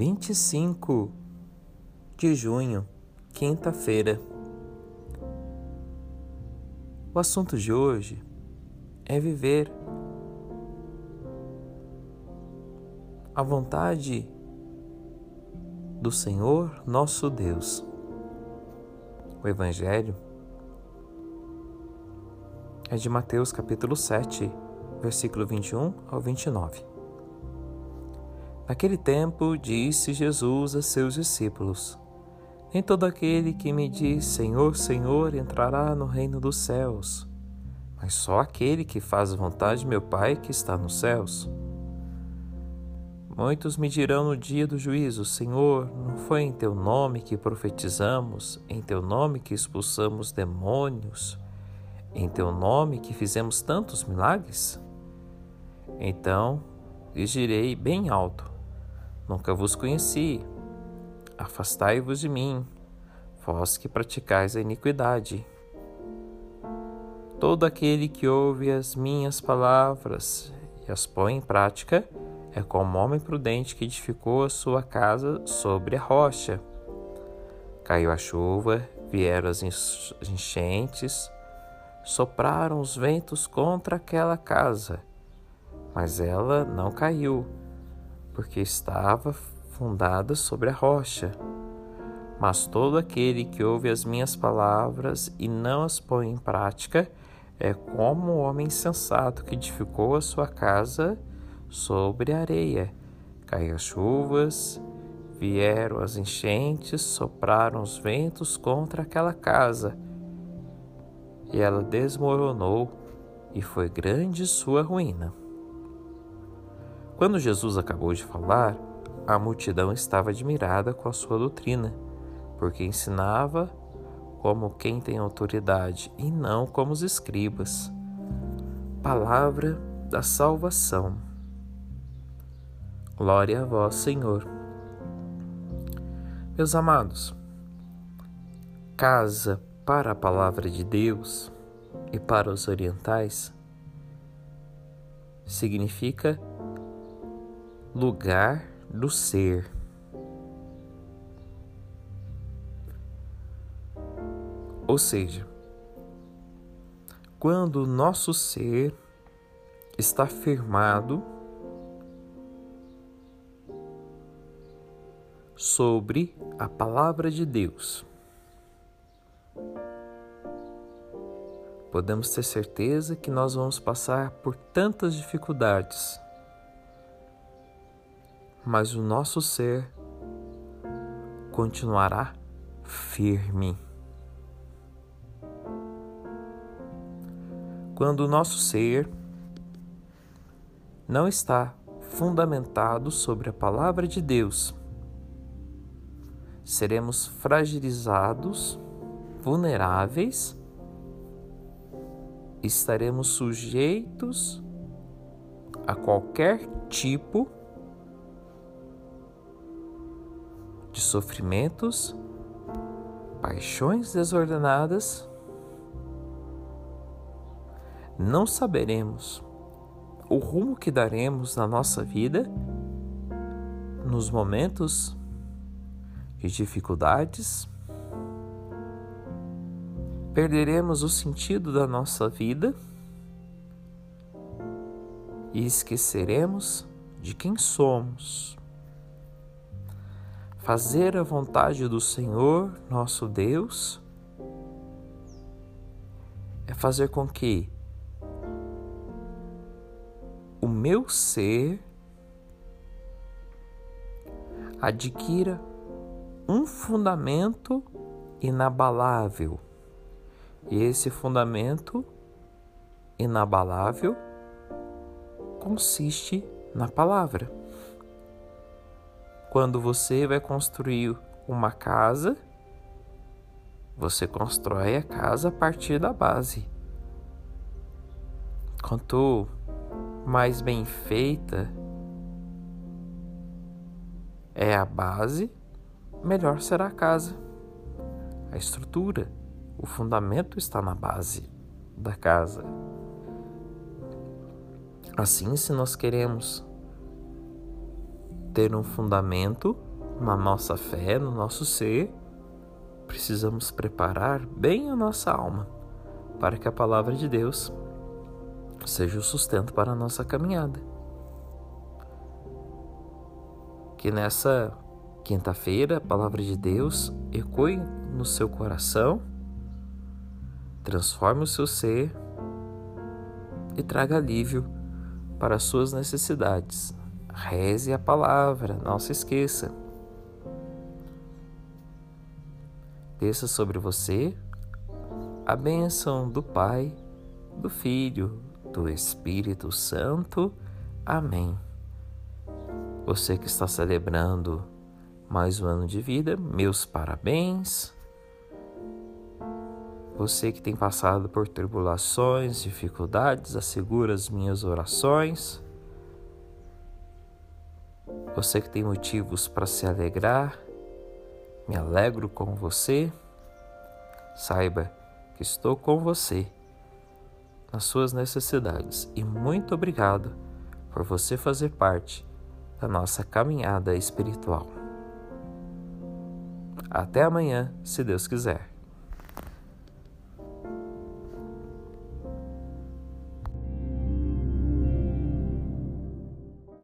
25 de junho, quinta-feira. O assunto de hoje é viver a vontade do Senhor nosso Deus. O Evangelho é de Mateus capítulo 7, versículo 21 ao 29. Naquele tempo, disse Jesus a seus discípulos: Nem todo aquele que me diz Senhor, Senhor entrará no reino dos céus, mas só aquele que faz a vontade de meu Pai que está nos céus. Muitos me dirão no dia do juízo: Senhor, não foi em teu nome que profetizamos, em teu nome que expulsamos demônios, em teu nome que fizemos tantos milagres? Então lhes direi bem alto: Nunca vos conheci. Afastai-vos de mim, vós que praticais a iniquidade. Todo aquele que ouve as minhas palavras e as põe em prática é como homem prudente que edificou a sua casa sobre a rocha. Caiu a chuva, vieram as enchentes, sopraram os ventos contra aquela casa, mas ela não caiu porque estava fundada sobre a rocha. Mas todo aquele que ouve as minhas palavras e não as põe em prática é como o homem insensato que edificou a sua casa sobre a areia. Caiu as chuvas, vieram as enchentes, sopraram os ventos contra aquela casa, e ela desmoronou, e foi grande sua ruína. Quando Jesus acabou de falar, a multidão estava admirada com a sua doutrina, porque ensinava como quem tem autoridade e não como os escribas. Palavra da salvação. Glória a vós, Senhor. Meus amados, casa para a palavra de Deus e para os orientais significa lugar do ser. Ou seja, quando o nosso ser está firmado sobre a palavra de Deus, podemos ter certeza que nós vamos passar por tantas dificuldades mas o nosso ser continuará firme. Quando o nosso ser não está fundamentado sobre a palavra de Deus, seremos fragilizados, vulneráveis, estaremos sujeitos a qualquer tipo de sofrimentos, paixões desordenadas, não saberemos o rumo que daremos na nossa vida nos momentos de dificuldades, perderemos o sentido da nossa vida e esqueceremos de quem somos. Fazer a vontade do Senhor, nosso Deus, é fazer com que o meu ser adquira um fundamento inabalável. E esse fundamento inabalável consiste na palavra. Quando você vai construir uma casa, você constrói a casa a partir da base. Quanto mais bem feita é a base, melhor será a casa. A estrutura, o fundamento está na base da casa. Assim, se nós queremos ter um fundamento na nossa fé, no nosso ser, precisamos preparar bem a nossa alma para que a palavra de Deus seja o sustento para a nossa caminhada. Que nessa quinta-feira a palavra de Deus ecoe no seu coração, transforme o seu ser e traga alívio para as suas necessidades. Reze a palavra, não se esqueça. Desça sobre você a bênção do Pai, do Filho, do Espírito Santo. Amém. Você que está celebrando mais um ano de vida, meus parabéns. Você que tem passado por tribulações, dificuldades, assegura as minhas orações. Você que tem motivos para se alegrar, me alegro com você. Saiba que estou com você nas suas necessidades e muito obrigado por você fazer parte da nossa caminhada espiritual. Até amanhã, se Deus quiser.